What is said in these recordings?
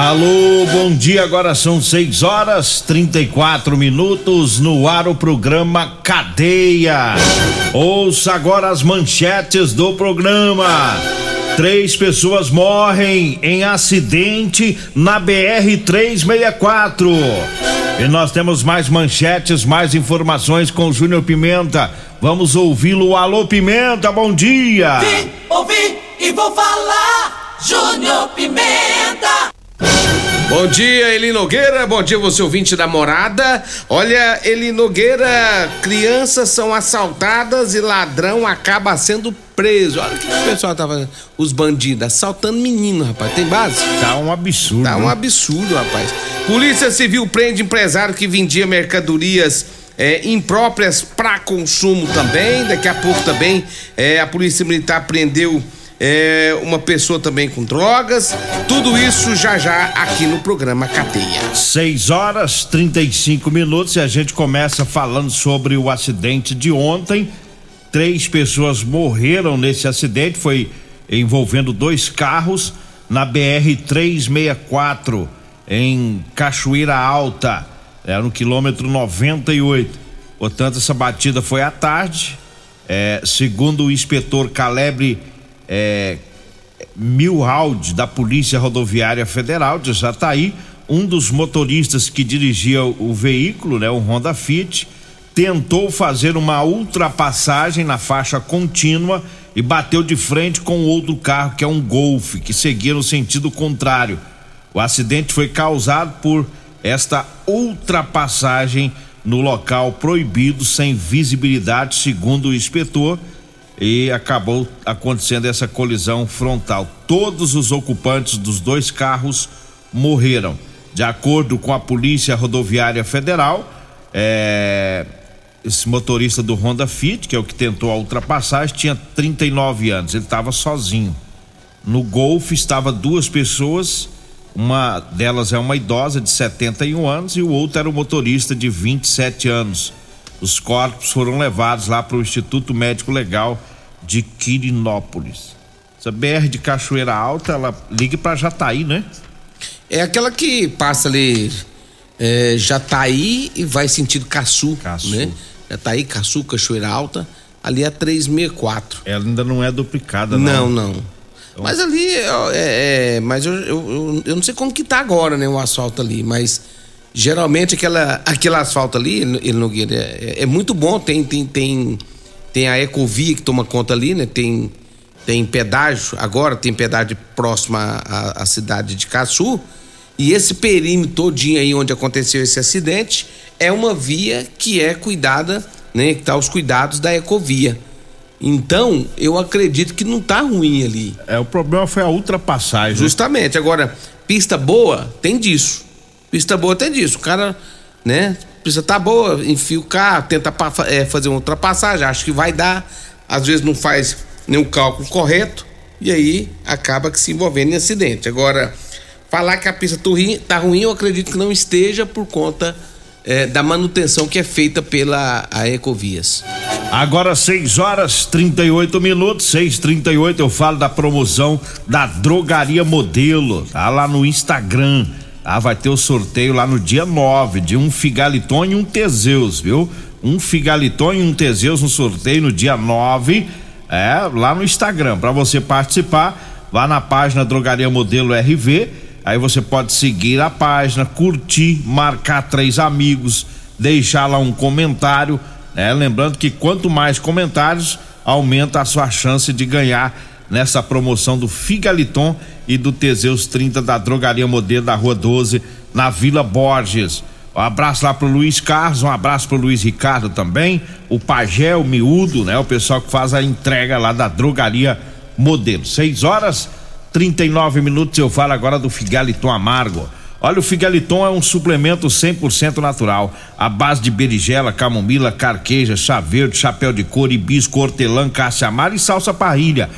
Alô, bom dia. Agora são 6 horas 34 minutos no ar o programa Cadeia. Ouça agora as manchetes do programa. Três pessoas morrem em acidente na BR 364. E nós temos mais manchetes, mais informações com o Júnior Pimenta. Vamos ouvi-lo. Alô, Pimenta, bom dia. Vim, ouvi e vou falar. Júnior Pimenta. Bom dia, Eli Nogueira. Bom dia, você ouvinte da morada. Olha, Eli Nogueira, crianças são assaltadas e ladrão acaba sendo preso. Olha o que o pessoal tá fazendo. Os bandidos assaltando menino, rapaz. Tem base? Tá um absurdo. Tá um né? absurdo, rapaz. Polícia Civil prende empresário que vendia mercadorias é, impróprias para consumo também. Daqui a pouco também é, a Polícia Militar prendeu é, uma pessoa também com drogas. Tudo isso já já aqui no programa Cadeia. 6 horas 35 minutos e a gente começa falando sobre o acidente de ontem. Três pessoas morreram nesse acidente, foi envolvendo dois carros na BR 364 em Cachoeira Alta, é, no quilômetro 98. Portanto, essa batida foi à tarde. É, segundo o inspetor Calebre é, Milhald, da Polícia Rodoviária Federal de Jataí, um dos motoristas que dirigia o veículo, né, o Honda Fit, tentou fazer uma ultrapassagem na faixa contínua e bateu de frente com outro carro, que é um Golf, que seguia no sentido contrário. O acidente foi causado por esta ultrapassagem no local proibido, sem visibilidade, segundo o inspetor e acabou acontecendo essa colisão frontal. Todos os ocupantes dos dois carros morreram. De acordo com a Polícia Rodoviária Federal, é, esse motorista do Honda Fit, que é o que tentou a ultrapassagem, tinha 39 anos. Ele estava sozinho. No Golf estava duas pessoas, uma delas é uma idosa de 71 anos e o outro era um motorista de 27 anos. Os corpos foram levados lá para o Instituto Médico Legal de Quirinópolis. Essa BR de Cachoeira Alta, ela liga para Jataí, né? É aquela que passa ali é, Jataí e vai sentido Caçu, Caçu. né? Jataí, Caçu, Cachoeira Alta, ali é 364. Ela ainda não é duplicada, Não, não. não. Mas ali é, é- é- mas eu, eu, eu, eu não sei como que tá agora, né, o asfalto ali, mas geralmente aquela, aquele asfalto ali, ele Nogueira, é, é muito bom, tem, tem, tem, tem a Ecovia que toma conta ali, né, tem, tem pedágio, agora tem pedágio próximo à, à- cidade de Caçu, e esse perímetro todinho aí onde aconteceu esse acidente é uma via que é cuidada, né, que tá os cuidados da Ecovia. Então, eu acredito que não tá ruim ali. É, o problema foi a ultrapassagem. né? Justamente. Agora, pista boa, tem disso. Pista boa tem disso. O cara, né? Pista tá boa, enfia o carro, tenta é, fazer uma ultrapassagem, acha que vai dar, às vezes não faz nenhum cálculo correto, e aí acaba que se envolvendo em acidente. Agora, falar que a pista tá ruim, tá eu acredito que não esteja por conta é, da manutenção que é feita pela a Ecovias. Agora 6 horas 38 minutos, 6:38 eu falo da promoção da Drogaria Modelo, tá lá no Instagram. Tá? Vai ter o sorteio lá no dia 9 de um Figaliton e um Teseus, viu? Um Figaliton e um Teseus no sorteio no dia 9, é, lá no Instagram. Para você participar, vá na página Drogaria Modelo RV, aí você pode seguir a página, curtir, marcar três amigos, deixar lá um comentário Né? Lembrando que quanto mais comentários, aumenta a sua chance de ganhar nessa promoção do Figaliton e do Teseus 30 da Drogaria Modelo da Rua 12, na Vila Borges. Um abraço lá pro Luiz Carlos, um abraço pro Luiz Ricardo também, o Pagé, o Miúdo, né? O pessoal que faz a entrega lá da Drogaria Modelo. 6 horas 39 minutos eu falo agora do Figaliton Amargo. Olha, o Figaliton é um suplemento 100% natural, à base de berigela, camomila, carqueja, chá verde, chapéu de couro, hibisco, hortelã, caça-amara e salsa parrilha.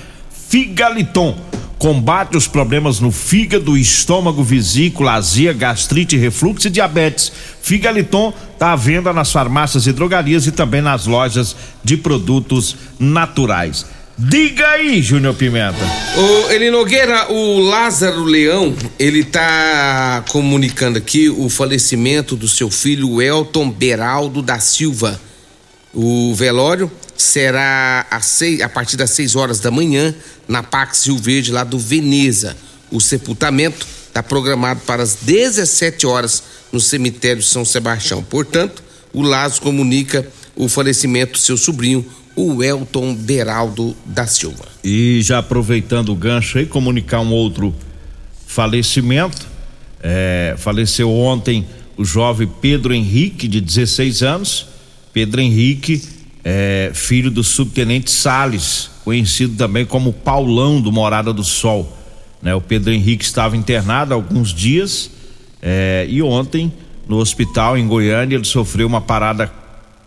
Figaliton combate os problemas no fígado, estômago, vesícula, azia, gastrite, refluxo e diabetes. Figaliton está à venda nas farmácias e drogarias e também nas lojas de produtos naturais. Diga aí, Júnior Pimenta. O Eli Nogueira, o Lázaro Leão, ele tá comunicando aqui o falecimento do seu filho Elton Beraldo da Silva. O velório será a partir das 6 horas da manhã na Pax Rio Verde, lá do Veneza. O sepultamento está programado para as 17 horas no cemitério São Sebastião. Portanto, o Lázaro comunica o falecimento do seu sobrinho, o Elton Beraldo da Silva. E já aproveitando o gancho aí, comunicar um outro falecimento. É, faleceu ontem o jovem Pedro Henrique, de 16 anos. Pedro Henrique, é, filho do subtenente Sales, conhecido também como Paulão do Morada do Sol. Né? O Pedro Henrique estava internado há alguns dias é, e ontem, no hospital em Goiânia, ele sofreu uma parada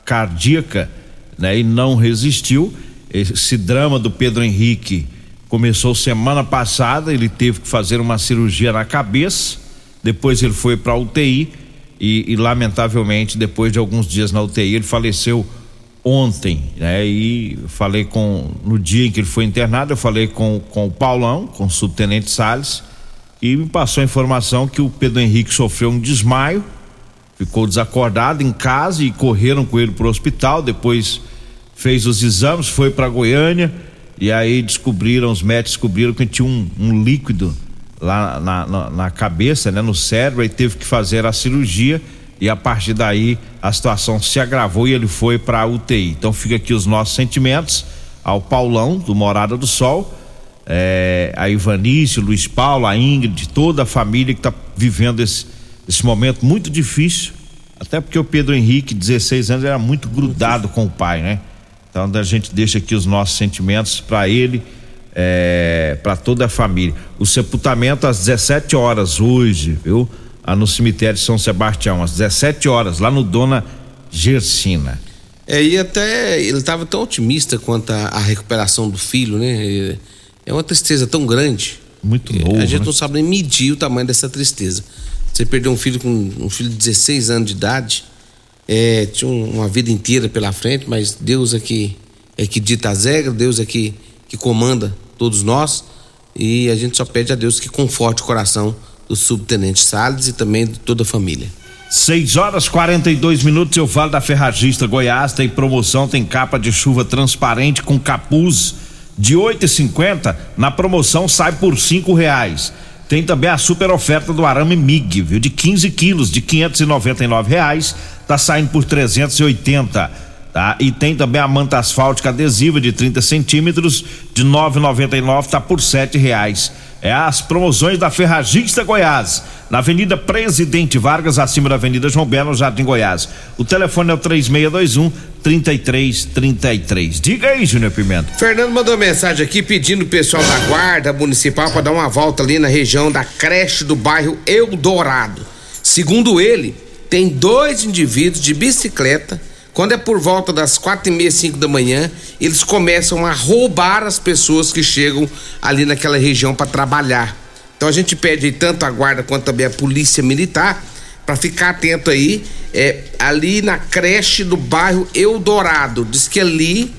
cardíaca né? E não resistiu. Esse drama do Pedro Henrique começou semana passada, ele teve que fazer uma cirurgia na cabeça, depois ele foi para UTI e, e, lamentavelmente depois de alguns dias na UTI ele faleceu ontem, né? E falei com no dia em que ele foi internado, eu falei com, com o Paulão, com o subtenente Salles, e me passou a informação que o Pedro Henrique sofreu um desmaio, ficou desacordado em casa e correram com ele para o hospital. Depois fez os exames, foi para Goiânia e aí descobriram, os médicos descobriram que tinha um, um líquido lá na, na, na, cabeça, né, no cérebro, e teve que fazer a cirurgia e a partir daí a situação se agravou e ele foi para UTI. Então fica aqui os nossos sentimentos ao Paulão do Morada do Sol, é, a Ivanice, Luiz Paulo, a Ingrid, toda a família que está vivendo esse esse momento muito difícil, até porque o Pedro Henrique, 16 anos, era muito grudado com o pai, né? Então a gente deixa aqui os nossos sentimentos para ele, é, para toda a família. O sepultamento às 17 horas hoje, viu? Lá no cemitério de São Sebastião, às 17 horas, lá no Dona Gersina. É, e até ele estava tão otimista quanto a, a, recuperação do filho, né? É uma tristeza tão grande. Muito novo. A gente né? não sabe nem medir o tamanho dessa tristeza. Você perdeu um filho com um filho de 16 anos de idade, é, tinha uma vida inteira pela frente, mas Deus é que, é que dita as regras, Deus é que, que comanda todos nós. E a gente só pede a Deus que conforte o coração do subtenente Salles e também de toda a família. 6 horas 42 minutos, eu falo da Ferragista Goiás, tem promoção, tem capa de chuva transparente com capuz de 8,50, na promoção sai por cinco reais. Tem também a super oferta do arame MIG, viu? De 15 quilos, de 599 reais, tá saindo por 380, tá? E tem também a manta asfáltica adesiva de 30 centímetros, de 9,99, tá por sete reais. É as promoções da Ferragista Goiás, na Avenida Presidente Vargas, acima da Avenida João Belo, Jardim Goiás. O telefone é o 3621 3333. Diga aí, Júnior Pimenta. Fernando mandou mensagem aqui pedindo o pessoal da Guarda Municipal para dar uma volta ali na região da creche do bairro Eldorado. Segundo ele, tem dois indivíduos de bicicleta. Quando é por volta das quatro e meia, cinco da manhã, eles começam a roubar as pessoas que chegam ali naquela região para trabalhar. Então a gente pede tanto a guarda quanto também a polícia militar para ficar atento aí, é, ali na creche do bairro Eldorado. Diz que ali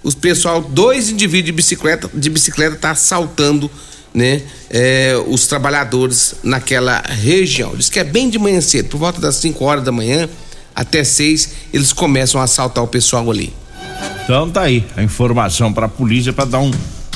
os pessoal, dois indivíduos de bicicleta, de bicicleta tá assaltando, né, é, os trabalhadores naquela região. Diz que é bem de manhã cedo, por volta das 5 horas da manhã até 6, eles começam a assaltar o pessoal ali. Então tá aí a informação para a polícia para dar um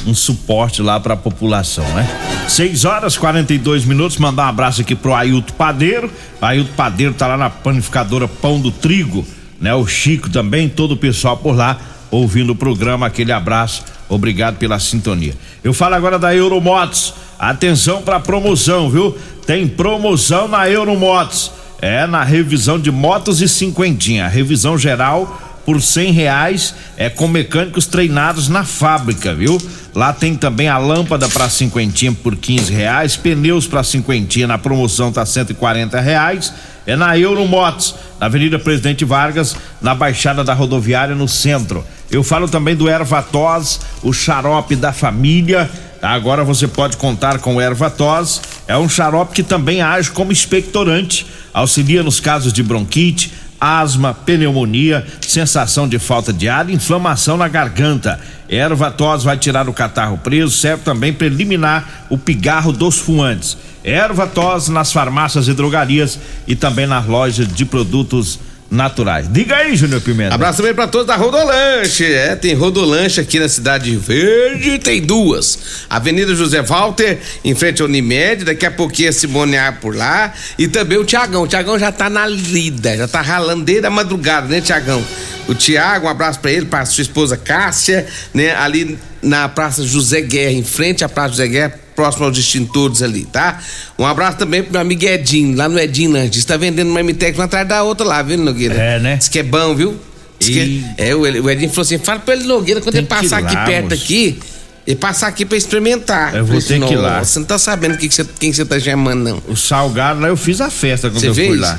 um suporte lá para a população, né? 6 horas 42 minutos, mandar um abraço aqui pro Ailton Padeiro. Ailton Padeiro tá lá na panificadora Pão do Trigo, né? O Chico também, todo o pessoal por lá ouvindo o programa. Aquele abraço, obrigado pela sintonia. Eu falo agora da Euromotos. Atenção para promoção, viu? Tem promoção na Euromotos. É na revisão de motos e cinquentinha. Revisão geral por cem reais é com mecânicos treinados na fábrica, viu? Lá tem também a lâmpada para cinquentinha por quinze reais, pneus para cinquentinha na promoção tá cento e quarenta reais. É na Euromotos, na Avenida Presidente Vargas, na Baixada da Rodoviária, no centro. Eu falo também do Ervatos, o xarope da família. Agora você pode contar com o Ervatos. É um xarope que também age como expectorante, auxilia nos casos de bronquite asma, pneumonia, sensação de falta de ar, inflamação na garganta. Erva tos vai tirar o catarro preso, serve também para eliminar o pigarro dos fumantes. Erva tos nas farmácias e drogarias e também nas lojas de produtos naturais. Diga aí, Júnior Pimenta. Abraço também pra todos da Rodolanche. É, tem Rodolanche aqui na Cidade Verde, tem duas. Avenida José Walter, em frente ao Unimed, daqui a pouquinho a Simone A por lá. E também o Tiagão. O Tiagão já tá na lida, já tá ralando desde a madrugada, né, Tiagão? O Tiago, um abraço para ele, para sua esposa Cássia, né, ali na Praça José Guerra, em frente à Praça José Guerra, próximo aos extintores ali, tá? Um abraço também pro meu amigo Edinho, lá no Edinho Lanches. Está vendendo uma MTEC uma atrás da outra lá, viu, Nogueira? É, né? Diz que é bom, viu? Diz que é, é, o Edinho falou assim: fala pra ele, Nogueira, quando Tem ele passar ir aqui lá, perto moço. aqui. Ele passar aqui pra experimentar. Eu vou ter que ir lá. "Nossa, Você não tá sabendo que que você- quem você tá chamando, não. O salgado lá eu fiz a festa quando Você eu fui fez? lá.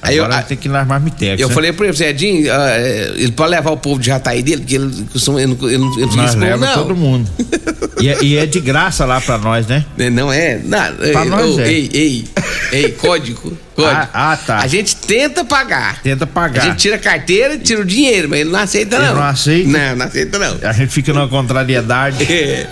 Aí eu- Agora a- tem que ir nas marmitex. Eu né? falei pro ele, Edinho, ah, é, ele pode levar o povo de Jataí dele, porque ele. Ele, ele, ele não Nós leva não. todo mundo. e, é, e é de graça lá pra nós, né? Né, Não é? Não, Pra ei, nós ô, é. Ei, ei, ei, código. Código. Ah, ah, tá. A gente tenta pagar. Tenta pagar. A gente tira a carteira e tira o dinheiro, mas ele não aceita, Ele não. não aceita? Não, não aceita, não. A gente fica numa contrariedade. É.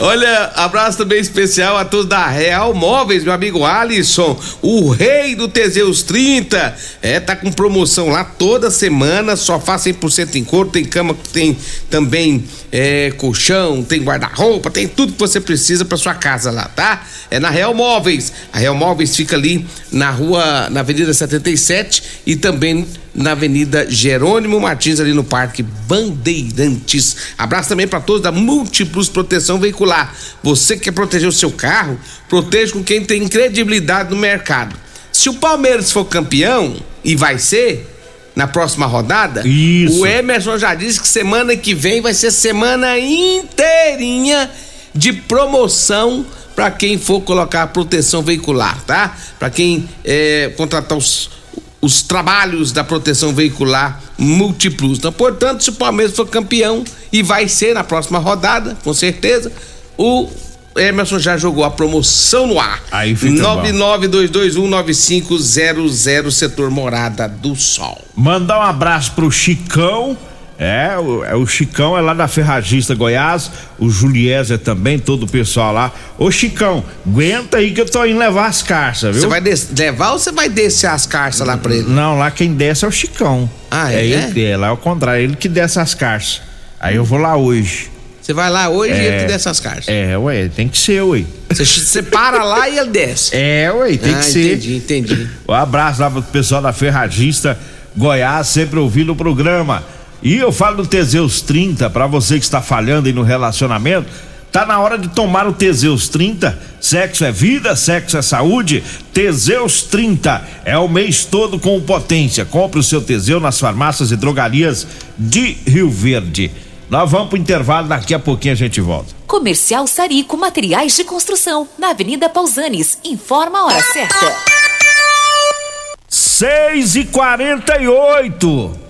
Olha, abraço também especial a todos da Real Móveis, meu amigo Alisson, o rei do Teseus 30. É, tá com promoção lá toda semana, sofá 100% em couro, tem cama, tem também é, colchão, tem guarda-roupa, tem tudo que você precisa para sua casa lá, tá? É na Real Móveis. A Real Móveis fica ali na rua, na Avenida 77 e também na Avenida Jerônimo Martins, ali no Parque Bandeirantes. Abraço também para todos da Múltiplos Proteção Veicular. Você que quer proteger o seu carro, proteja com quem tem credibilidade no mercado. Se o Palmeiras for campeão, e vai ser, na próxima rodada, Isso. o Emerson já disse que semana que vem vai ser semana inteirinha de promoção para quem for colocar proteção veicular, tá? Para quem é, contratar os, os trabalhos da proteção veicular múltiplos. Então, portanto, se o Palmeiras for campeão e vai ser na próxima rodada, com certeza, o Emerson já jogou a promoção no ar. Aí fica bom. 992219500 setor Morada do Sol. Mandar um abraço pro Chicão. É o, é, o Chicão é lá da Ferragista Goiás, o Juliezer também, todo o pessoal lá. Ô Chicão, aguenta aí que eu tô indo levar as carças, viu? Você vai levar ou você vai descer as carças lá pra ele? Não, lá quem desce é o Chicão. Ah, é? ele que é, lá é o contrário, ele que desce as carças. Aí eu vou lá hoje. Você vai lá hoje e É. ele te desce as cartas. É, ué, tem que ser, ué. Você, você para lá e ele desce. É, ué, tem ah, que ser. entendi, entendi. Um abraço lá pro pessoal da Ferragista Goiás, sempre ouvindo o programa. E eu falo do Teseus 30, pra você que está falhando aí no relacionamento, tá na hora de tomar o Teseus 30. Sexo é vida, sexo é saúde. Teseus 30 é o mês todo com potência. Compre o seu Teseu nas farmácias e drogarias de Rio Verde. Nós vamos pro intervalo, daqui a pouquinho a gente volta. Comercial Sarico Materiais de Construção, na Avenida Pausanes. Informa a hora certa. 6 e 48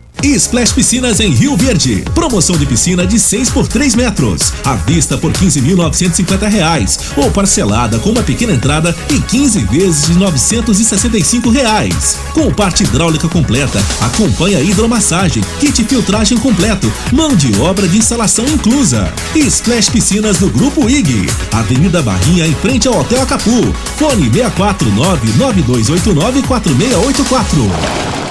Splash Piscinas em Rio Verde. Promoção de piscina de 6 por 3 metros. À vista por 15.950 reais. Ou parcelada com uma pequena entrada e 15 vezes de 965 reais. Com parte hidráulica completa, acompanha hidromassagem, kit filtragem completo, mão de obra de instalação inclusa. Splash Piscinas do Grupo IG. Avenida Barrinha em frente ao Hotel Acapu. Fone 649 9289 4684.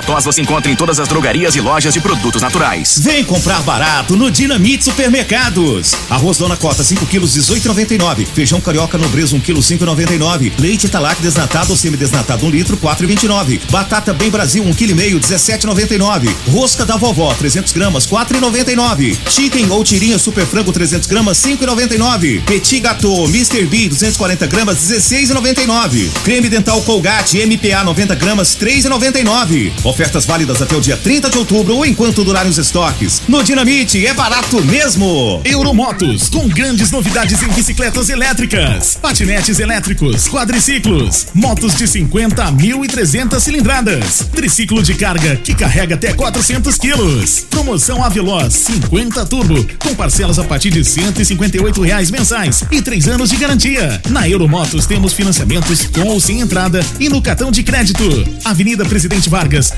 Ervatós você encontra em todas as drogarias e lojas de produtos naturais. Vem comprar barato no Dinamite Supermercados. Arroz Dona Cota 5 quilos 18,99. Feijão carioca nobreza 1 quilo 5,99. Leite Talac desnatado ou semidesnatado 1 litro 4,29. Batata Bem Brasil 1 quilo e meio 17,99. Rosca da vovó 300 gramas 4,99. Chicken ou tirinha super frango 300 gramas 5,99. Petit Gâteau Mr. B 240 gramas 16,99. Creme dental Colgate MPA 90 gramas 3,99. Ofertas válidas até o dia 30 de outubro ou enquanto durarem os estoques. No Dinamite é barato mesmo. Euromotos, com grandes novidades em bicicletas elétricas, patinetes elétricos, quadriciclos, motos de 50 a 1.300 cilindradas, triciclo de carga que carrega até 400 quilos. Promoção Aveloz 50 Turbo, com parcelas a partir de 158 reais mensais e três anos de garantia. Na Euromotos temos financiamentos com ou sem entrada e no cartão de crédito. Avenida Presidente Vargas,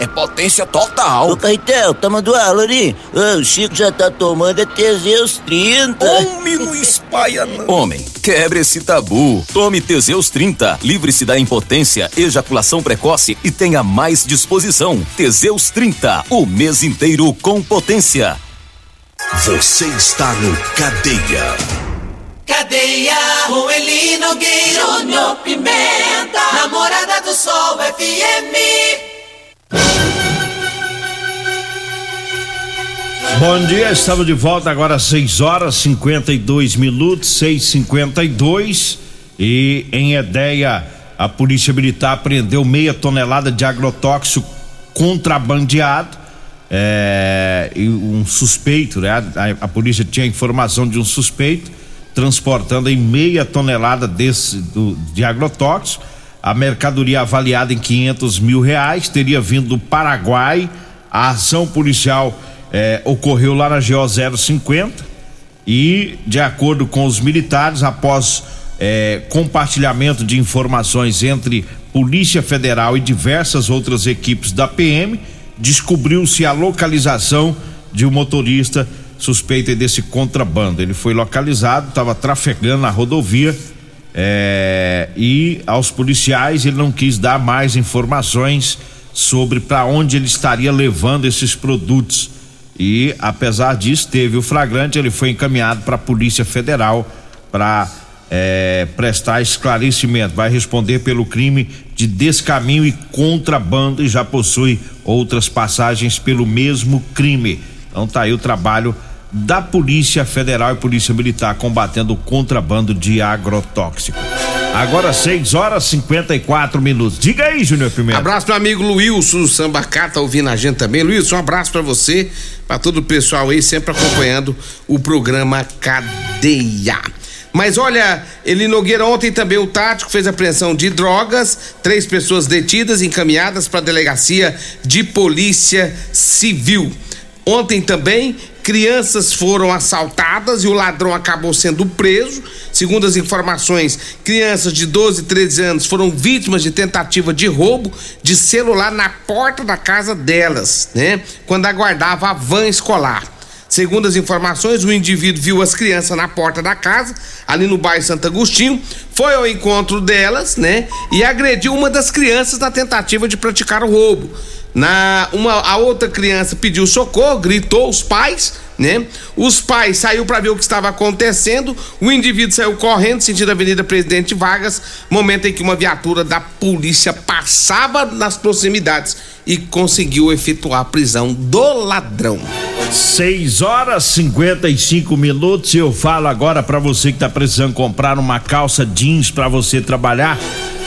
é potência total. Ô, Caetel, tá mandando aula ali. O Chico já tá tomando é Teseus 30. Homem, não espalha não. Homem, quebre esse tabu. Tome Teseus 30. Livre-se da impotência, ejaculação precoce e tenha mais disposição. Teseus 30. O mês inteiro com potência. Você está no Cadeia. Cadeia, com Elino Gueiro, Pimenta, Namorada do Sol FM. Bom dia, estamos de volta agora às 6 horas 52 minutos, 6:52 e em Edéia a Polícia Militar apreendeu meia tonelada de agrotóxico contrabandeado. É, um suspeito, né? A, a, polícia tinha informação de um suspeito transportando em meia tonelada desse do, de agrotóxico a mercadoria avaliada em 500 mil reais teria vindo do Paraguai. A ação policial eh, ocorreu lá na GO 050 e, de acordo com os militares, após eh, compartilhamento de informações entre Polícia Federal e diversas outras equipes da PM, descobriu-se a localização de um motorista suspeito desse contrabando. Ele foi localizado, estava trafegando na rodovia é, e aos policiais ele não quis dar mais informações sobre para onde ele estaria levando esses produtos. E apesar disso, teve o flagrante, ele foi encaminhado para a Polícia Federal para é, prestar esclarecimento. Vai responder pelo crime de descaminho e contrabando e já possui outras passagens pelo mesmo crime. Então tá aí o trabalho da Polícia Federal e Polícia Militar combatendo o contrabando de agrotóxico. Agora 6 horas 54 minutos. Diga aí, Júnior Pimenta. Abraço pro amigo Luilson Sambacá, tá ouvindo a gente também. Luilson, um abraço para você, para todo o pessoal aí, sempre acompanhando o programa Cadeia. Mas olha, ele Nogueira ontem também o tático fez apreensão de drogas, três pessoas detidas encaminhadas para a delegacia de polícia civil. Ontem também crianças foram assaltadas e o ladrão acabou sendo preso. Segundo as informações, crianças de 12 e 13 anos foram vítimas de tentativa de roubo de celular na porta da casa delas, né? Quando aguardava a van escolar. Segundo as informações, o indivíduo viu as crianças na porta da casa, ali no bairro Santo Agostinho, foi ao encontro delas, né? E agrediu uma das crianças na tentativa de praticar o roubo. Na uma a outra criança pediu socorro, gritou os pais, né? Os pais saiu para ver o que estava acontecendo. O indivíduo saiu correndo sentido a Avenida Presidente Vargas, momento em que uma viatura da polícia passava nas proximidades e conseguiu efetuar a prisão do ladrão. 6 horas 55 minutos. Eu falo agora para você que tá precisando comprar uma calça jeans para você trabalhar.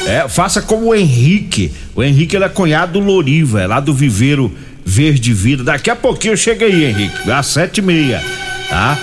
É, faça como o Henrique. O Henrique ele é cunhado do Loriva, é lá do Viveiro Verde Vida. Daqui a pouquinho chega aí, Henrique, às sete e meia, tá?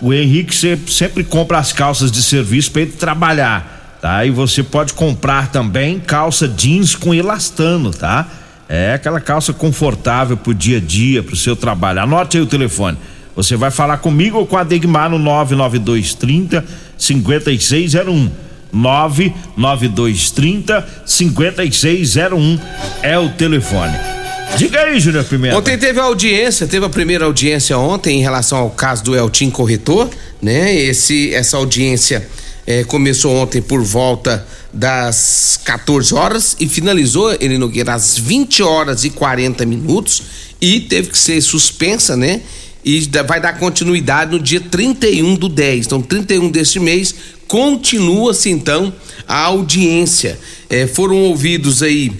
O Henrique sempre, sempre compra as calças de serviço para ele trabalhar, tá? E você pode comprar também calça jeans com elastano, tá? É aquela calça confortável pro dia a dia, pro seu trabalho. Anote aí o telefone. Você vai falar comigo ou com a Degmar no 99230 5601. 99230 5601 é o telefone. Diga aí, Júnior Pimenta. Ontem teve audiência, teve a primeira audiência ontem em relação ao caso do Eltim Corretor, né? Esse, essa audiência eh, começou ontem por volta das 14 horas e finalizou, ele Nogueira, às 20 horas e 40 minutos e teve que ser suspensa, né? E vai dar continuidade no dia 31 do 10. Então, 31 deste mês, continua-se então a audiência. Eh, foram ouvidos aí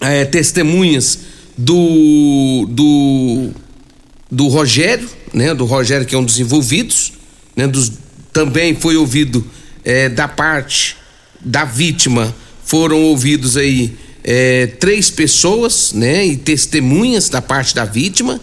eh, testemunhas do, do do Rogério, né? Do Rogério que é um dos envolvidos, né? Dos, também foi ouvido eh, da parte da vítima foram ouvidos aí eh, três pessoas, né? E testemunhas da parte da vítima,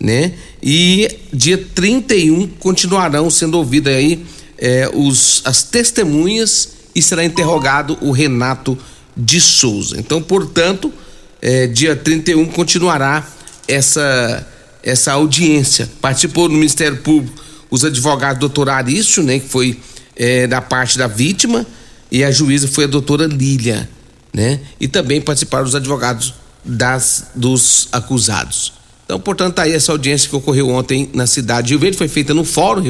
né? E dia 31 continuarão sendo ouvidas aí eh, os, as testemunhas e será interrogado o Renato de Souza. Então, portanto, eh, dia 31 continuará essa essa audiência. Participou no Ministério Público os advogados doutor Arício, né, que foi eh, da parte da vítima, e a juíza foi a doutora Lília, né? E também participaram os advogados das dos acusados. Então, portanto, tá aí essa audiência que ocorreu ontem na cidade de Rio Verde, foi feita no fórum,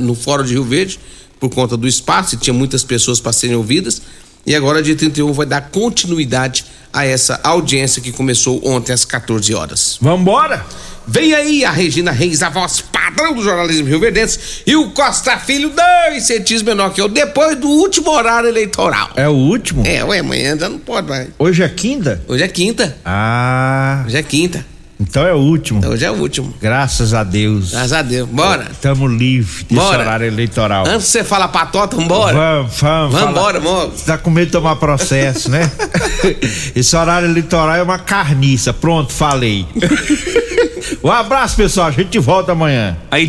no fórum de Rio Verde, por conta do espaço, e tinha muitas pessoas para serem ouvidas. E agora, dia 31, vai dar continuidade a essa audiência que começou ontem às 14 horas. Vambora! Vem aí a Regina Reis, a voz padrão do jornalismo rio-verdense, e o Costa Filho, dois centímetros menor que eu, depois do último horário eleitoral. É o último? É, ué, amanhã já não pode mais. Hoje é quinta? Hoje é quinta. Ah. Hoje é quinta. Então é o último. Então hoje é o último. Graças a Deus. Graças a Deus. Bora. Estamos livres desse Bora. horário eleitoral. Antes de você falar patota, vambora. Vamos, vamos. Fala- vamos. Você tá com medo de tomar processo, né? Esse horário eleitoral é uma carniça. Pronto, falei. um abraço, pessoal. A gente volta amanhã. Aí